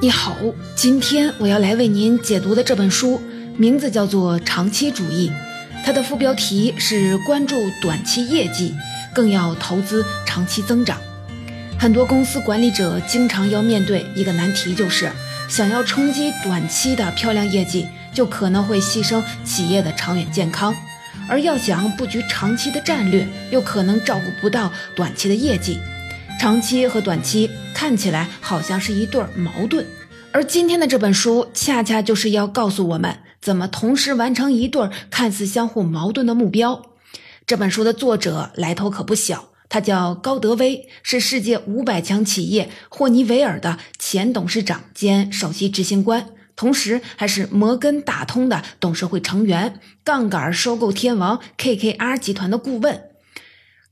你好，今天我要来为您解读的这本书名字叫做《长期主义》，它的副标题是“关注短期业绩，更要投资长期增长”。很多公司管理者经常要面对一个难题，就是想要冲击短期的漂亮业绩，就可能会牺牲企业的长远健康；而要想布局长期的战略，又可能照顾不到短期的业绩。长期和短期看起来好像是一对矛盾，而今天的这本书恰恰就是要告诉我们，怎么同时完成一对看似相互矛盾的目标。这本书的作者来头可不小，他叫高德威，是世界五百强企业霍尼韦尔的前董事长兼首席执行官，同时还是摩根大通的董事会成员，杠杆收购天王 KKR 集团的顾问。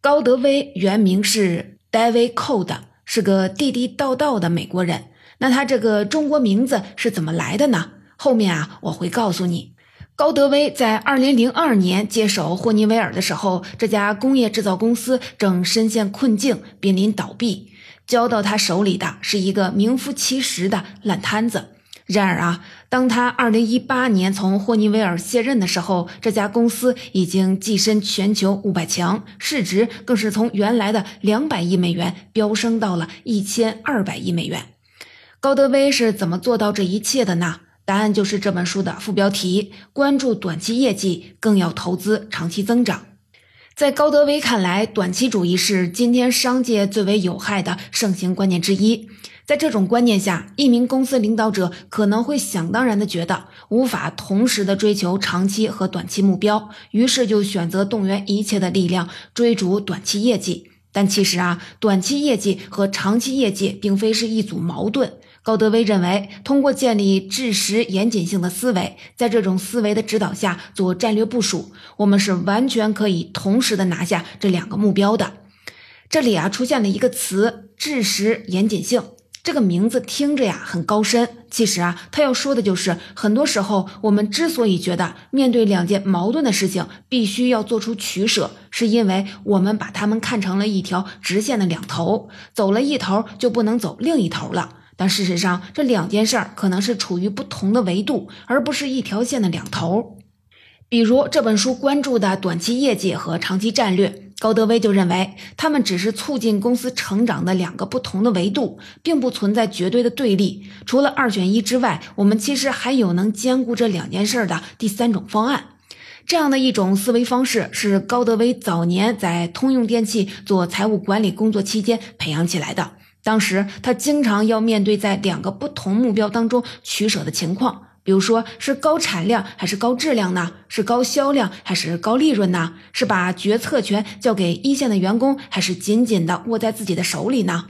高德威原名是。David Code 是个地地道道的美国人，那他这个中国名字是怎么来的呢？后面啊我会告诉你。高德威在二零零二年接手霍尼韦尔的时候，这家工业制造公司正深陷困境，濒临倒闭，交到他手里的是一个名副其实的烂摊子。然而啊，当他二零一八年从霍尼韦尔卸任的时候，这家公司已经跻身全球五百强，市值更是从原来的两百亿美元飙升到了一千二百亿美元。高德威是怎么做到这一切的呢？答案就是这本书的副标题：关注短期业绩，更要投资长期增长。在高德威看来，短期主义是今天商界最为有害的盛行观念之一。在这种观念下，一名公司领导者可能会想当然的觉得无法同时的追求长期和短期目标，于是就选择动员一切的力量追逐短期业绩。但其实啊，短期业绩和长期业绩并非是一组矛盾。高德威认为，通过建立知识严谨性的思维，在这种思维的指导下做战略部署，我们是完全可以同时的拿下这两个目标的。这里啊，出现了一个词“知识严谨性”。这个名字听着呀很高深，其实啊，他要说的就是，很多时候我们之所以觉得面对两件矛盾的事情必须要做出取舍，是因为我们把它们看成了一条直线的两头，走了一头就不能走另一头了。但事实上，这两件事儿可能是处于不同的维度，而不是一条线的两头。比如这本书关注的短期业绩和长期战略。高德威就认为，他们只是促进公司成长的两个不同的维度，并不存在绝对的对立。除了二选一之外，我们其实还有能兼顾这两件事的第三种方案。这样的一种思维方式是高德威早年在通用电气做财务管理工作期间培养起来的。当时他经常要面对在两个不同目标当中取舍的情况。比如说是高产量还是高质量呢？是高销量还是高利润呢？是把决策权交给一线的员工，还是紧紧的握在自己的手里呢？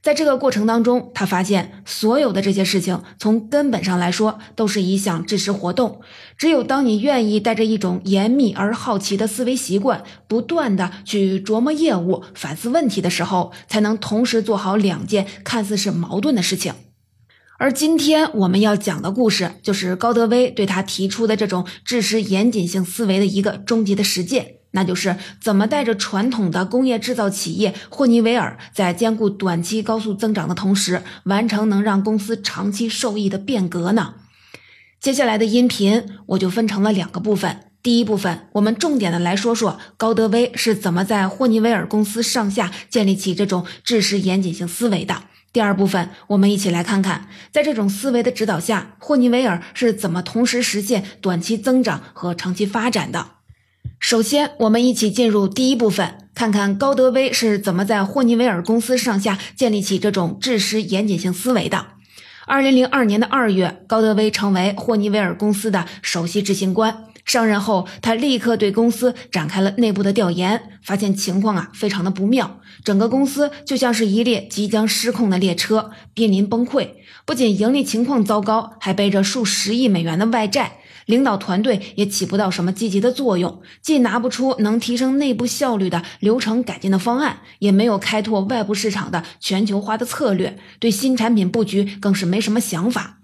在这个过程当中，他发现所有的这些事情，从根本上来说，都是一项知识活动。只有当你愿意带着一种严密而好奇的思维习惯，不断的去琢磨业务、反思问题的时候，才能同时做好两件看似是矛盾的事情。而今天我们要讲的故事，就是高德威对他提出的这种知识严谨性思维的一个终极的实践，那就是怎么带着传统的工业制造企业霍尼韦尔，在兼顾短期高速增长的同时，完成能让公司长期受益的变革呢？接下来的音频我就分成了两个部分，第一部分我们重点的来说说高德威是怎么在霍尼韦尔公司上下建立起这种知识严谨性思维的。第二部分，我们一起来看看，在这种思维的指导下，霍尼韦尔是怎么同时实现短期增长和长期发展的。首先，我们一起进入第一部分，看看高德威是怎么在霍尼韦尔公司上下建立起这种知识严谨性思维的。二零零二年的二月，高德威成为霍尼韦尔公司的首席执行官。上任后，他立刻对公司展开了内部的调研，发现情况啊非常的不妙，整个公司就像是一列即将失控的列车，濒临崩溃。不仅盈利情况糟糕，还背着数十亿美元的外债，领导团队也起不到什么积极的作用，既拿不出能提升内部效率的流程改进的方案，也没有开拓外部市场的全球化的策略，对新产品布局更是没什么想法。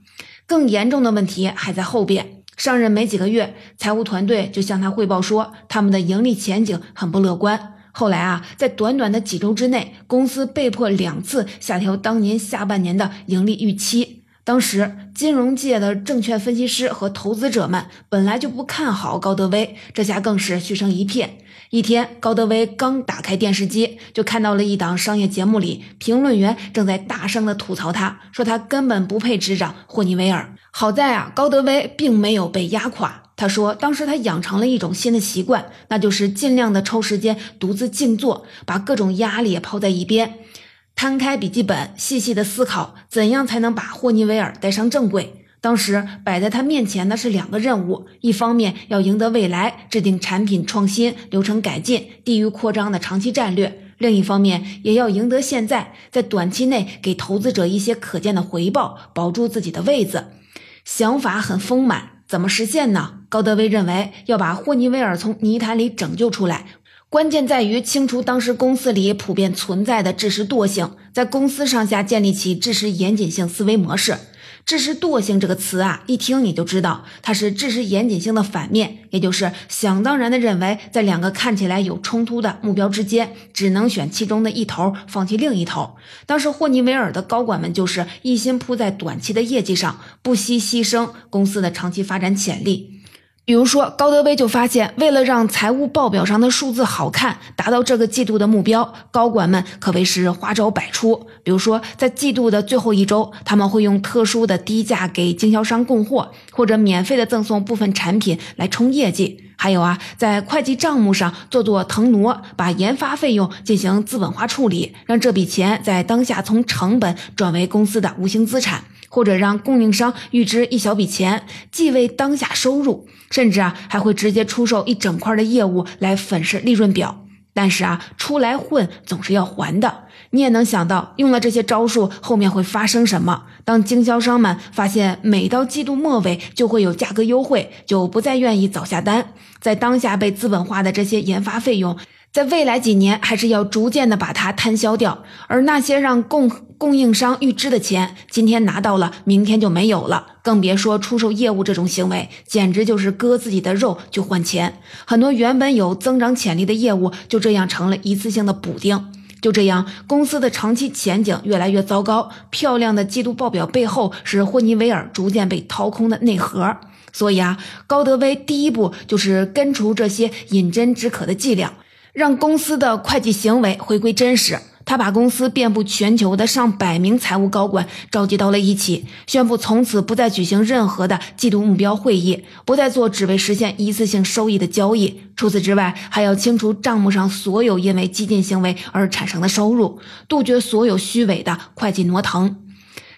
更严重的问题还在后边。上任没几个月，财务团队就向他汇报说，他们的盈利前景很不乐观。后来啊，在短短的几周之内，公司被迫两次下调当年下半年的盈利预期。当时，金融界的证券分析师和投资者们本来就不看好高德威，这下更是嘘声一片。一天，高德威刚打开电视机，就看到了一档商业节目里，评论员正在大声的吐槽他，说他根本不配执掌霍尼韦尔。好在啊，高德威并没有被压垮。他说，当时他养成了一种新的习惯，那就是尽量的抽时间独自静坐，把各种压力抛在一边。摊开笔记本，细细的思考怎样才能把霍尼韦尔带上正轨。当时摆在他面前的是两个任务：一方面要赢得未来，制定产品创新、流程改进、地域扩张的长期战略；另一方面也要赢得现在，在短期内给投资者一些可见的回报，保住自己的位子。想法很丰满，怎么实现呢？高德威认为要把霍尼韦尔从泥潭里拯救出来。关键在于清除当时公司里普遍存在的知识惰性，在公司上下建立起知识严谨性思维模式。知识惰性这个词啊，一听你就知道它是知识严谨性的反面，也就是想当然的认为在两个看起来有冲突的目标之间，只能选其中的一头，放弃另一头。当时霍尼韦尔的高管们就是一心扑在短期的业绩上，不惜牺牲公司的长期发展潜力。比如说，高德威就发现，为了让财务报表上的数字好看，达到这个季度的目标，高管们可谓是花招百出。比如说，在季度的最后一周，他们会用特殊的低价给经销商供货，或者免费的赠送部分产品来冲业绩。还有啊，在会计账目上做做腾挪，把研发费用进行资本化处理，让这笔钱在当下从成本转为公司的无形资产。或者让供应商预支一小笔钱，既为当下收入，甚至啊还会直接出售一整块的业务来粉饰利润表。但是啊，出来混总是要还的。你也能想到，用了这些招数后面会发生什么？当经销商们发现每到季度末尾就会有价格优惠，就不再愿意早下单。在当下被资本化的这些研发费用。在未来几年，还是要逐渐的把它摊销掉。而那些让供供应商预支的钱，今天拿到了，明天就没有了。更别说出售业务这种行为，简直就是割自己的肉去换钱。很多原本有增长潜力的业务，就这样成了一次性的补丁。就这样，公司的长期前景越来越糟糕。漂亮的季度报表背后，是霍尼韦尔逐渐被掏空的内核。所以啊，高德威第一步就是根除这些饮鸩止渴的伎俩。让公司的会计行为回归真实。他把公司遍布全球的上百名财务高管召集到了一起，宣布从此不再举行任何的季度目标会议，不再做只为实现一次性收益的交易。除此之外，还要清除账目上所有因为激进行为而产生的收入，杜绝所有虚伪的会计挪腾。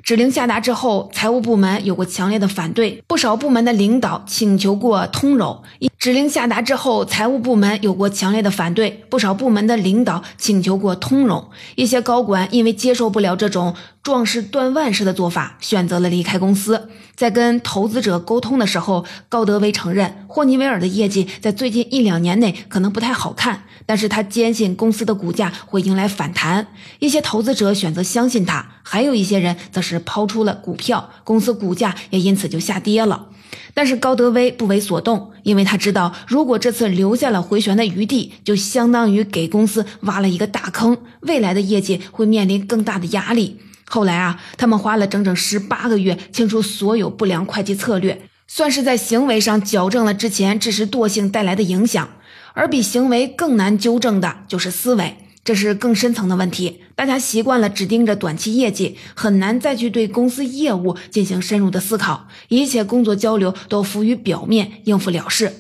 指令下达之后，财务部门有过强烈的反对，不少部门的领导请求过通融。指令下达之后，财务部门有过强烈的反对，不少部门的领导请求过通融。一些高管因为接受不了这种壮士断腕式的做法，选择了离开公司。在跟投资者沟通的时候，高德威承认霍尼韦尔的业绩在最近一两年内可能不太好看，但是他坚信公司的股价会迎来反弹。一些投资者选择相信他，还有一些人则是抛出了股票，公司股价也因此就下跌了。但是高德威不为所动，因为他知道，如果这次留下了回旋的余地，就相当于给公司挖了一个大坑，未来的业绩会面临更大的压力。后来啊，他们花了整整十八个月清除所有不良会计策略，算是在行为上矫正了之前知识惰性带来的影响。而比行为更难纠正的就是思维。这是更深层的问题，大家习惯了只盯着短期业绩，很难再去对公司业务进行深入的思考，一切工作交流都浮于表面，应付了事。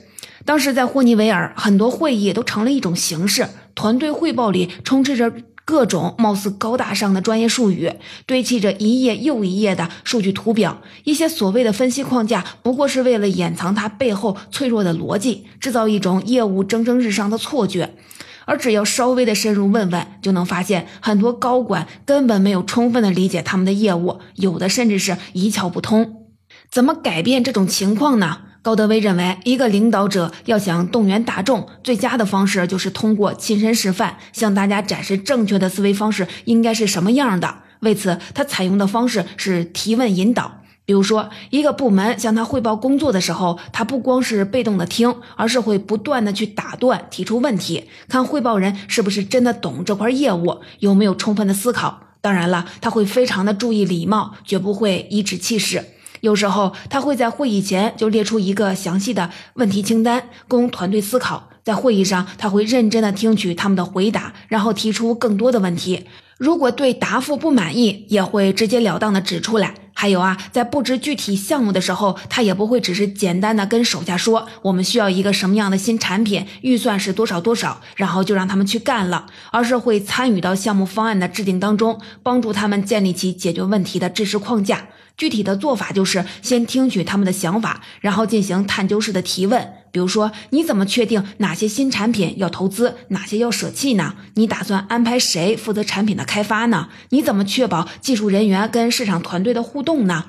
当时在霍尼韦尔，很多会议都成了一种形式，团队汇报里充斥着各种貌似高大上的专业术语，堆砌着一页又一页的数据图表，一些所谓的分析框架，不过是为了掩藏它背后脆弱的逻辑，制造一种业务蒸蒸日上的错觉。而只要稍微的深入问问，就能发现很多高管根本没有充分的理解他们的业务，有的甚至是一窍不通。怎么改变这种情况呢？高德威认为，一个领导者要想动员大众，最佳的方式就是通过亲身示范，向大家展示正确的思维方式应该是什么样的。为此，他采用的方式是提问引导。比如说，一个部门向他汇报工作的时候，他不光是被动的听，而是会不断的去打断、提出问题，看汇报人是不是真的懂这块业务，有没有充分的思考。当然了，他会非常的注意礼貌，绝不会颐指气使。有时候他会在会议前就列出一个详细的问题清单，供团队思考。在会议上，他会认真的听取他们的回答，然后提出更多的问题。如果对答复不满意，也会直截了当的指出来。还有啊，在布置具体项目的时候，他也不会只是简单的跟手下说我们需要一个什么样的新产品，预算是多少多少，然后就让他们去干了，而是会参与到项目方案的制定当中，帮助他们建立起解决问题的知识框架。具体的做法就是先听取他们的想法，然后进行探究式的提问。比如说，你怎么确定哪些新产品要投资，哪些要舍弃呢？你打算安排谁负责产品的开发呢？你怎么确保技术人员跟市场团队的互动呢？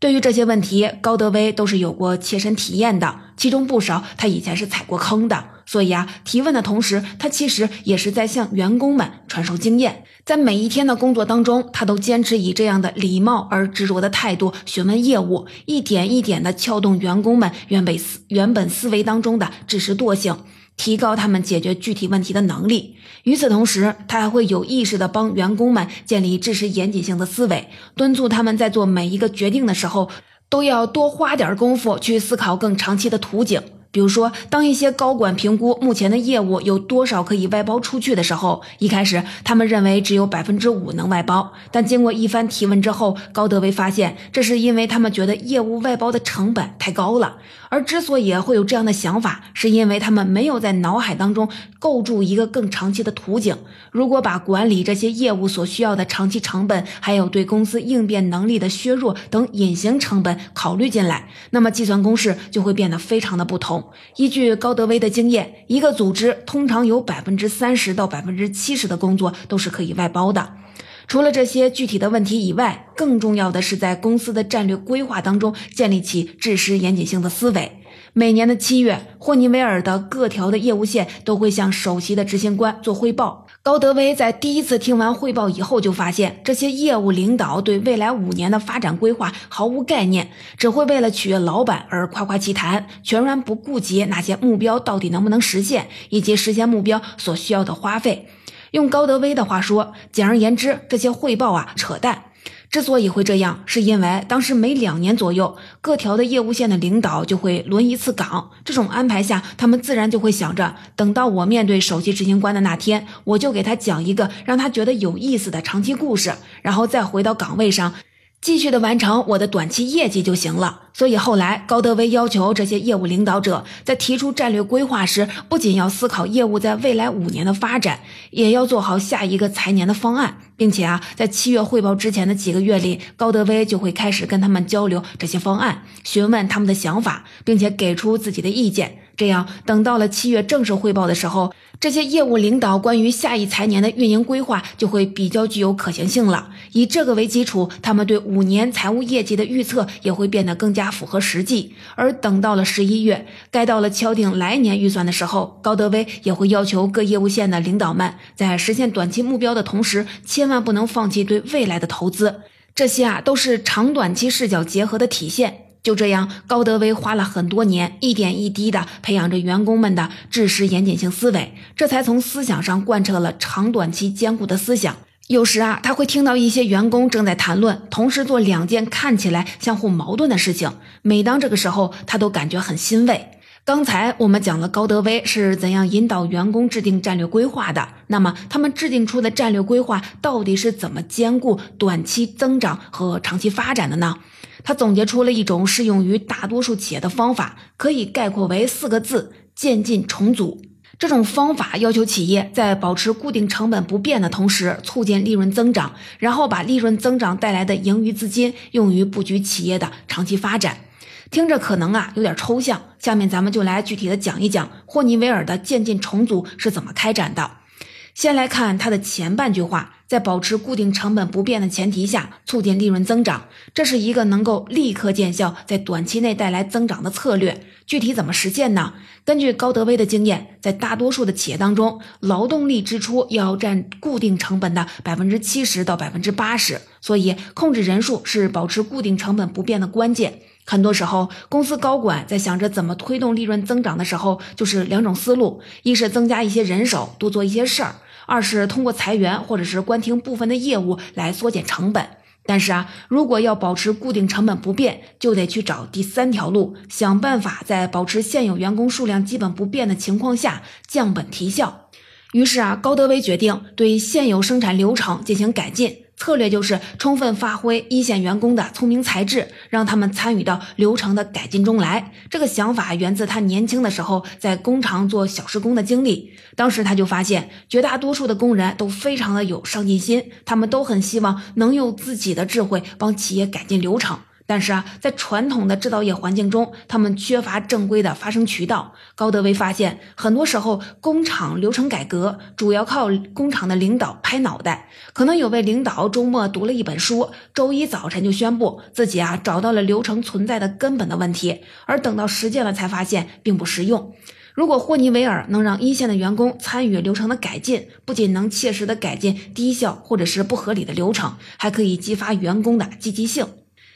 对于这些问题，高德威都是有过切身体验的，其中不少他以前是踩过坑的。所以啊，提问的同时，他其实也是在向员工们传授经验。在每一天的工作当中，他都坚持以这样的礼貌而执着的态度询问业务，一点一点地撬动员工们原本思原本思维当中的知识惰性，提高他们解决具体问题的能力。与此同时，他还会有意识地帮员工们建立知识严谨性的思维，敦促他们在做每一个决定的时候，都要多花点功夫去思考更长期的图景。比如说，当一些高管评估目前的业务有多少可以外包出去的时候，一开始他们认为只有百分之五能外包。但经过一番提问之后，高德威发现，这是因为他们觉得业务外包的成本太高了。而之所以会有这样的想法，是因为他们没有在脑海当中构筑一个更长期的图景。如果把管理这些业务所需要的长期成本，还有对公司应变能力的削弱等隐形成本考虑进来，那么计算公式就会变得非常的不同。依据高德威的经验，一个组织通常有百分之三十到百分之七十的工作都是可以外包的。除了这些具体的问题以外，更重要的是在公司的战略规划当中建立起知识严谨性的思维。每年的七月，霍尼韦尔的各条的业务线都会向首席的执行官做汇报。高德威在第一次听完汇报以后，就发现这些业务领导对未来五年的发展规划毫无概念，只会为了取悦老板而夸夸其谈，全然不顾及那些目标到底能不能实现，以及实现目标所需要的花费。用高德威的话说，简而言之，这些汇报啊，扯淡。之所以会这样，是因为当时每两年左右，各条的业务线的领导就会轮一次岗。这种安排下，他们自然就会想着，等到我面对首席执行官的那天，我就给他讲一个让他觉得有意思的长期故事，然后再回到岗位上。继续的完成我的短期业绩就行了。所以后来高德威要求这些业务领导者在提出战略规划时，不仅要思考业务在未来五年的发展，也要做好下一个财年的方案，并且啊，在七月汇报之前的几个月里，高德威就会开始跟他们交流这些方案，询问他们的想法，并且给出自己的意见。这样，等到了七月正式汇报的时候，这些业务领导关于下一财年的运营规划就会比较具有可行性了。以这个为基础，他们对五年财务业绩的预测也会变得更加符合实际。而等到了十一月，该到了敲定来年预算的时候，高德威也会要求各业务线的领导们在实现短期目标的同时，千万不能放弃对未来的投资。这些啊，都是长短期视角结合的体现。就这样，高德威花了很多年，一点一滴地培养着员工们的知识严谨性思维，这才从思想上贯彻了长短期兼顾的思想。有时啊，他会听到一些员工正在谈论同时做两件看起来相互矛盾的事情，每当这个时候，他都感觉很欣慰。刚才我们讲了高德威是怎样引导员工制定战略规划的，那么他们制定出的战略规划到底是怎么兼顾短期增长和长期发展的呢？他总结出了一种适用于大多数企业的方法，可以概括为四个字：渐进重组。这种方法要求企业在保持固定成本不变的同时，促进利润增长，然后把利润增长带来的盈余资金用于布局企业的长期发展。听着可能啊有点抽象，下面咱们就来具体的讲一讲霍尼韦尔的渐进重组是怎么开展的。先来看它的前半句话。在保持固定成本不变的前提下，促进利润增长，这是一个能够立刻见效、在短期内带来增长的策略。具体怎么实现呢？根据高德威的经验，在大多数的企业当中，劳动力支出要占固定成本的百分之七十到百分之八十，所以控制人数是保持固定成本不变的关键。很多时候，公司高管在想着怎么推动利润增长的时候，就是两种思路：一是增加一些人手，多做一些事儿。二是通过裁员或者是关停部分的业务来缩减成本。但是啊，如果要保持固定成本不变，就得去找第三条路，想办法在保持现有员工数量基本不变的情况下降本提效。于是啊，高德威决定对现有生产流程进行改进。策略就是充分发挥一线员工的聪明才智，让他们参与到流程的改进中来。这个想法源自他年轻的时候在工厂做小时工的经历。当时他就发现，绝大多数的工人都非常的有上进心，他们都很希望能用自己的智慧帮企业改进流程。但是啊，在传统的制造业环境中，他们缺乏正规的发声渠道。高德威发现，很多时候工厂流程改革主要靠工厂的领导拍脑袋。可能有位领导周末读了一本书，周一早晨就宣布自己啊找到了流程存在的根本的问题，而等到实践了才发现并不实用。如果霍尼韦尔能让一线的员工参与流程的改进，不仅能切实的改进低效或者是不合理的流程，还可以激发员工的积极性。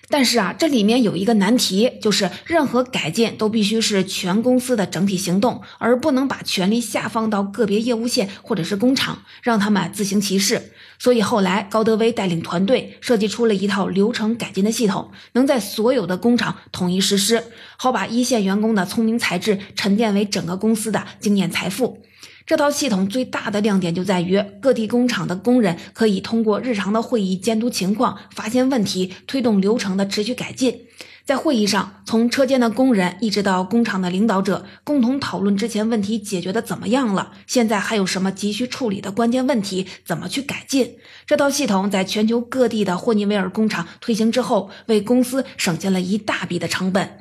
但是啊，这里面有一个难题，就是任何改进都必须是全公司的整体行动，而不能把权力下放到个别业务线或者是工厂，让他们自行其事。所以后来高德威带领团队设计出了一套流程改进的系统，能在所有的工厂统一实施，好把一线员工的聪明才智沉淀为整个公司的经验财富。这套系统最大的亮点就在于，各地工厂的工人可以通过日常的会议监督情况，发现问题，推动流程的持续改进。在会议上，从车间的工人一直到工厂的领导者，共同讨论之前问题解决的怎么样了，现在还有什么急需处理的关键问题，怎么去改进。这套系统在全球各地的霍尼韦尔工厂推行之后，为公司省下了一大笔的成本。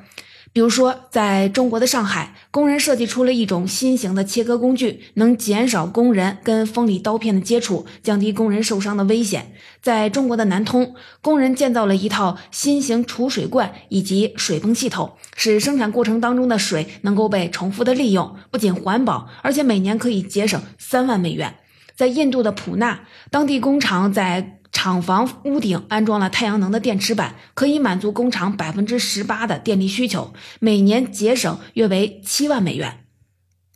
比如说，在中国的上海，工人设计出了一种新型的切割工具，能减少工人跟锋利刀片的接触，降低工人受伤的危险。在中国的南通，工人建造了一套新型储水罐以及水泵系统，使生产过程当中的水能够被重复的利用，不仅环保，而且每年可以节省三万美元。在印度的普纳，当地工厂在厂房屋顶安装了太阳能的电池板，可以满足工厂百分之十八的电力需求，每年节省约为七万美元。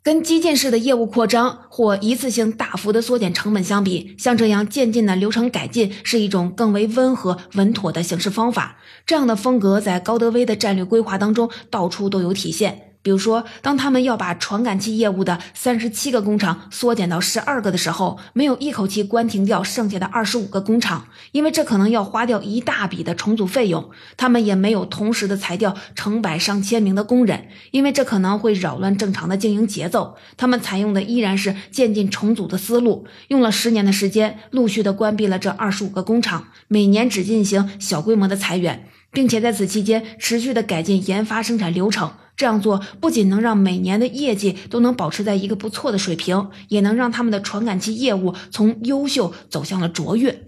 跟激进式的业务扩张或一次性大幅的缩减成本相比，像这样渐进的流程改进是一种更为温和稳妥的行事方法。这样的风格在高德威的战略规划当中到处都有体现。比如说，当他们要把传感器业务的三十七个工厂缩减到十二个的时候，没有一口气关停掉剩下的二十五个工厂，因为这可能要花掉一大笔的重组费用。他们也没有同时的裁掉成百上千名的工人，因为这可能会扰乱正常的经营节奏。他们采用的依然是渐进重组的思路，用了十年的时间，陆续的关闭了这二十五个工厂，每年只进行小规模的裁员，并且在此期间持续的改进研发生产流程。这样做不仅能让每年的业绩都能保持在一个不错的水平，也能让他们的传感器业务从优秀走向了卓越。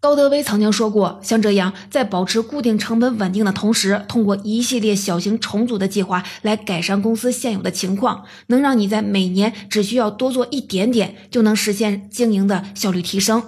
高德威曾经说过，像这样在保持固定成本稳定的同时，通过一系列小型重组的计划来改善公司现有的情况，能让你在每年只需要多做一点点，就能实现经营的效率提升。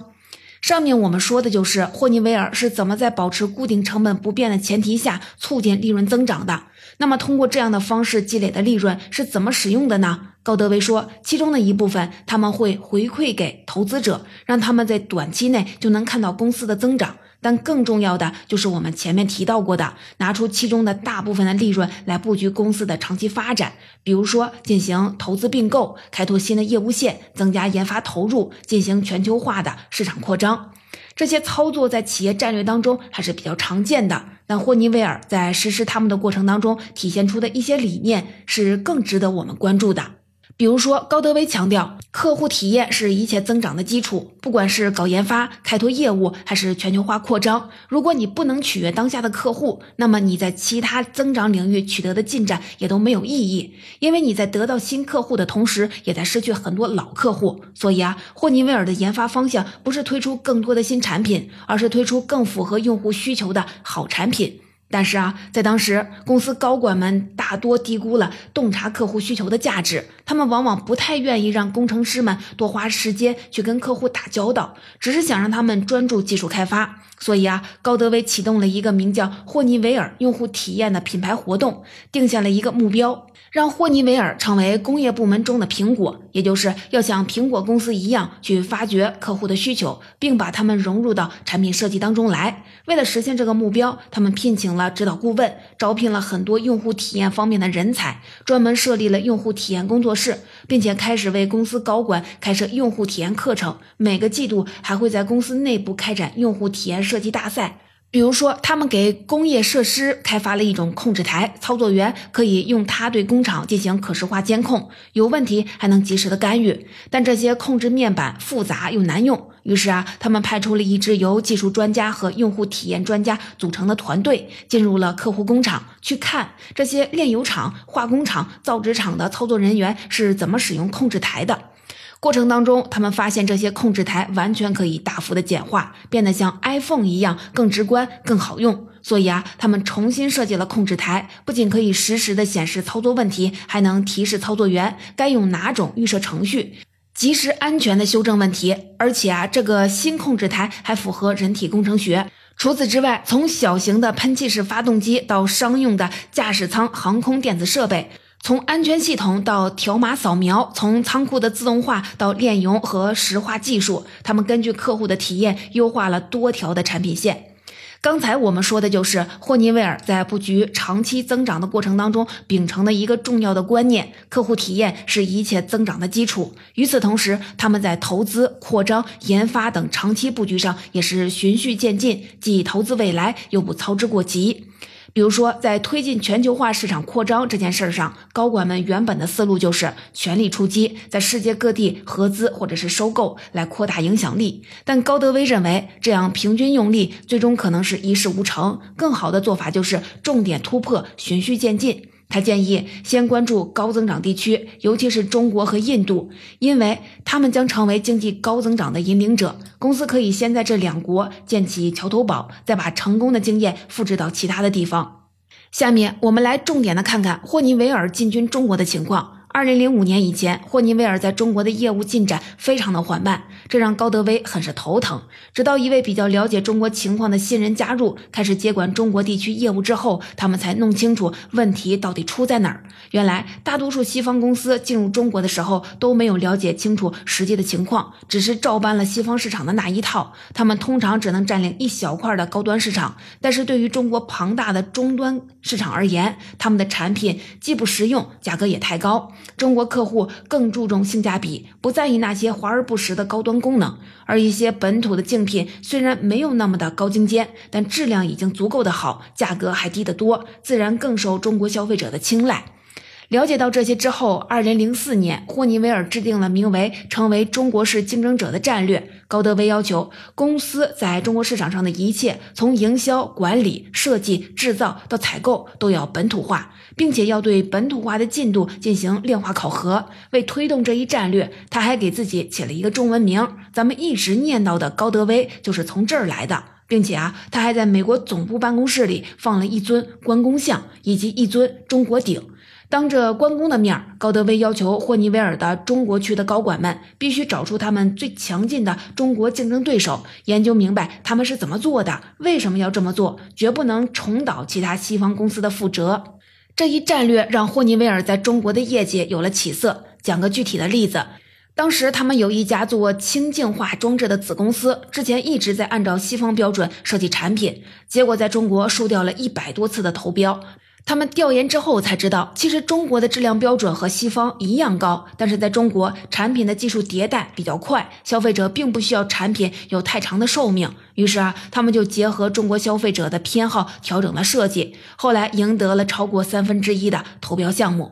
上面我们说的就是霍尼韦尔是怎么在保持固定成本不变的前提下促进利润增长的。那么，通过这样的方式积累的利润是怎么使用的呢？高德威说，其中的一部分他们会回馈给投资者，让他们在短期内就能看到公司的增长。但更重要的就是我们前面提到过的，拿出其中的大部分的利润来布局公司的长期发展，比如说进行投资并购、开拓新的业务线、增加研发投入、进行全球化的市场扩张。这些操作在企业战略当中还是比较常见的，但霍尼韦尔在实施他们的过程当中体现出的一些理念是更值得我们关注的。比如说，高德威强调，客户体验是一切增长的基础。不管是搞研发、开拓业务，还是全球化扩张，如果你不能取悦当下的客户，那么你在其他增长领域取得的进展也都没有意义。因为你在得到新客户的同时，也在失去很多老客户。所以啊，霍尼韦尔的研发方向不是推出更多的新产品，而是推出更符合用户需求的好产品。但是啊，在当时，公司高管们大多低估了洞察客户需求的价值，他们往往不太愿意让工程师们多花时间去跟客户打交道，只是想让他们专注技术开发。所以啊，高德威启动了一个名叫霍尼韦尔用户体验的品牌活动，定下了一个目标。让霍尼韦尔成为工业部门中的苹果，也就是要像苹果公司一样去发掘客户的需求，并把他们融入到产品设计当中来。为了实现这个目标，他们聘请了指导顾问，招聘了很多用户体验方面的人才，专门设立了用户体验工作室，并且开始为公司高管开设用户体验课程。每个季度还会在公司内部开展用户体验设计大赛。比如说，他们给工业设施开发了一种控制台，操作员可以用它对工厂进行可视化监控，有问题还能及时的干预。但这些控制面板复杂又难用，于是啊，他们派出了一支由技术专家和用户体验专家组成的团队，进入了客户工厂，去看这些炼油厂、化工厂、造纸厂的操作人员是怎么使用控制台的。过程当中，他们发现这些控制台完全可以大幅的简化，变得像 iPhone 一样更直观、更好用。所以啊，他们重新设计了控制台，不仅可以实时的显示操作问题，还能提示操作员该用哪种预设程序，及时安全的修正问题。而且啊，这个新控制台还符合人体工程学。除此之外，从小型的喷气式发动机到商用的驾驶舱航空电子设备。从安全系统到条码扫描，从仓库的自动化到炼油和石化技术，他们根据客户的体验优化了多条的产品线。刚才我们说的就是霍尼韦尔在布局长期增长的过程当中秉承的一个重要的观念：客户体验是一切增长的基础。与此同时，他们在投资、扩张、研发等长期布局上也是循序渐进，既投资未来，又不操之过急。比如说，在推进全球化市场扩张这件事儿上，高管们原本的思路就是全力出击，在世界各地合资或者是收购来扩大影响力。但高德威认为，这样平均用力，最终可能是一事无成。更好的做法就是重点突破，循序渐进。他建议先关注高增长地区，尤其是中国和印度，因为他们将成为经济高增长的引领者。公司可以先在这两国建起桥头堡，再把成功的经验复制到其他的地方。下面我们来重点的看看霍尼韦尔进军中国的情况。二零零五年以前，霍尼韦尔在中国的业务进展非常的缓慢，这让高德威很是头疼。直到一位比较了解中国情况的新人加入，开始接管中国地区业务之后，他们才弄清楚问题到底出在哪儿。原来，大多数西方公司进入中国的时候都没有了解清楚实际的情况，只是照搬了西方市场的那一套。他们通常只能占领一小块的高端市场，但是对于中国庞大的终端市场而言，他们的产品既不实用，价格也太高。中国客户更注重性价比，不在意那些华而不实的高端功能，而一些本土的竞品虽然没有那么的高精尖，但质量已经足够的好，价格还低得多，自然更受中国消费者的青睐。了解到这些之后，二零零四年，霍尼韦尔制定了名为“成为中国式竞争者”的战略。高德威要求公司在中国市场上的一切，从营销、管理、设计、制造到采购，都要本土化，并且要对本土化的进度进行量化考核。为推动这一战略，他还给自己起了一个中文名，咱们一直念叨的高德威就是从这儿来的。并且啊，他还在美国总部办公室里放了一尊关公像，以及一尊中国鼎。当着关公的面，高德威要求霍尼韦尔的中国区的高管们必须找出他们最强劲的中国竞争对手，研究明白他们是怎么做的，为什么要这么做，绝不能重蹈其他西方公司的覆辙。这一战略让霍尼韦尔在中国的业界有了起色。讲个具体的例子，当时他们有一家做清净化装置的子公司，之前一直在按照西方标准设计产品，结果在中国输掉了一百多次的投标。他们调研之后才知道，其实中国的质量标准和西方一样高，但是在中国产品的技术迭代比较快，消费者并不需要产品有太长的寿命。于是啊，他们就结合中国消费者的偏好调整了设计，后来赢得了超过三分之一的投标项目。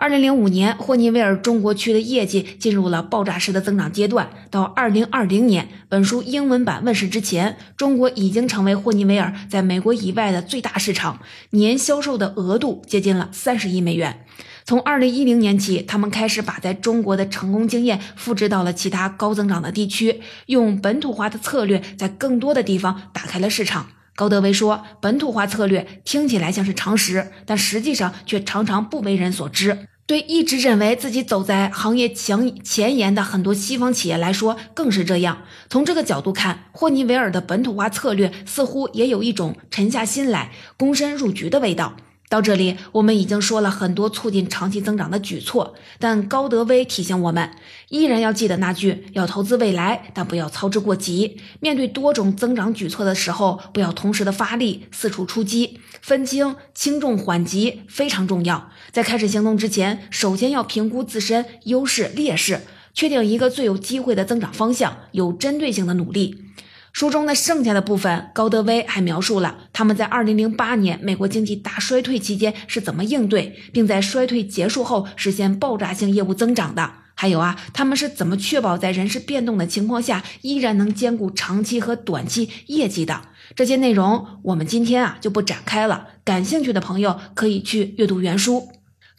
二零零五年，霍尼韦尔中国区的业绩进入了爆炸式的增长阶段。到二零二零年，本书英文版问世之前，中国已经成为霍尼韦尔在美国以外的最大市场，年销售的额度接近了三十亿美元。从二零一零年起，他们开始把在中国的成功经验复制到了其他高增长的地区，用本土化的策略在更多的地方打开了市场。高德威说：“本土化策略听起来像是常识，但实际上却常常不为人所知。”对一直认为自己走在行业前前沿的很多西方企业来说，更是这样。从这个角度看，霍尼韦尔的本土化策略似乎也有一种沉下心来、躬身入局的味道。到这里，我们已经说了很多促进长期增长的举措，但高德威提醒我们，依然要记得那句：要投资未来，但不要操之过急。面对多种增长举措的时候，不要同时的发力，四处出击，分清轻重缓急非常重要。在开始行动之前，首先要评估自身优势劣势，确定一个最有机会的增长方向，有针对性的努力。书中的剩下的部分，高德威还描述了他们在2008年美国经济大衰退期间是怎么应对，并在衰退结束后实现爆炸性业务增长的。还有啊，他们是怎么确保在人事变动的情况下，依然能兼顾长期和短期业绩的？这些内容我们今天啊就不展开了，感兴趣的朋友可以去阅读原书。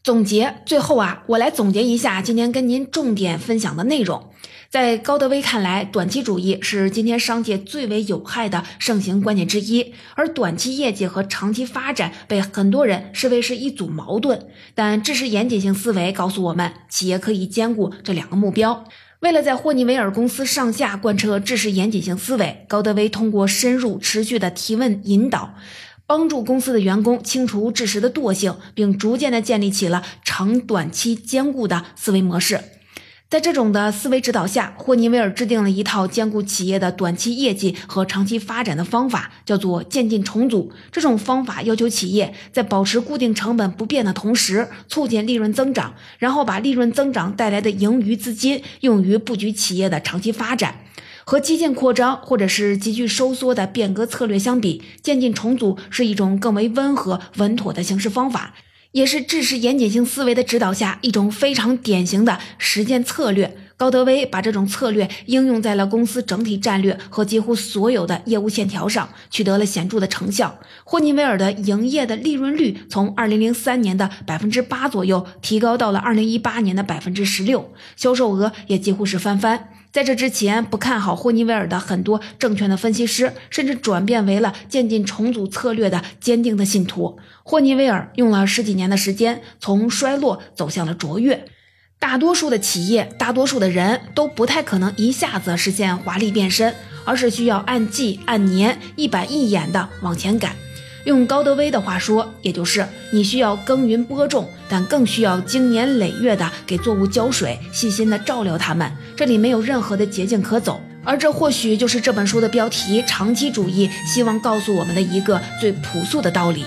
总结，最后啊，我来总结一下今天跟您重点分享的内容。在高德威看来，短期主义是今天商界最为有害的盛行观念之一，而短期业绩和长期发展被很多人视为是一组矛盾。但知识严谨性思维告诉我们，企业可以兼顾这两个目标。为了在霍尼韦尔公司上下贯彻知识严谨性思维，高德威通过深入持续的提问引导，帮助公司的员工清除知识的惰性，并逐渐的建立起了长短期兼顾的思维模式。在这种的思维指导下，霍尼韦尔制定了一套兼顾企业的短期业绩和长期发展的方法，叫做渐进重组。这种方法要求企业在保持固定成本不变的同时，促进利润增长，然后把利润增长带来的盈余资金用于布局企业的长期发展。和激进扩张或者是急剧收缩的变革策略相比，渐进重组是一种更为温和稳妥的行事方法。也是知识严谨性思维的指导下一种非常典型的实践策略。高德威把这种策略应用在了公司整体战略和几乎所有的业务线条上，取得了显著的成效。霍尼韦尔的营业的利润率从2003年的百分之八左右提高到了2018年的百分之十六，销售额也几乎是翻番。在这之前，不看好霍尼韦尔的很多证券的分析师，甚至转变为了渐进重组策略的坚定的信徒。霍尼韦尔用了十几年的时间，从衰落走向了卓越。大多数的企业，大多数的人都不太可能一下子实现华丽变身，而是需要按季、按年、一板一眼的往前赶。用高德威的话说，也就是你需要耕耘播种，但更需要经年累月的给作物浇水，细心的照料它们。这里没有任何的捷径可走，而这或许就是这本书的标题“长期主义”希望告诉我们的一个最朴素的道理。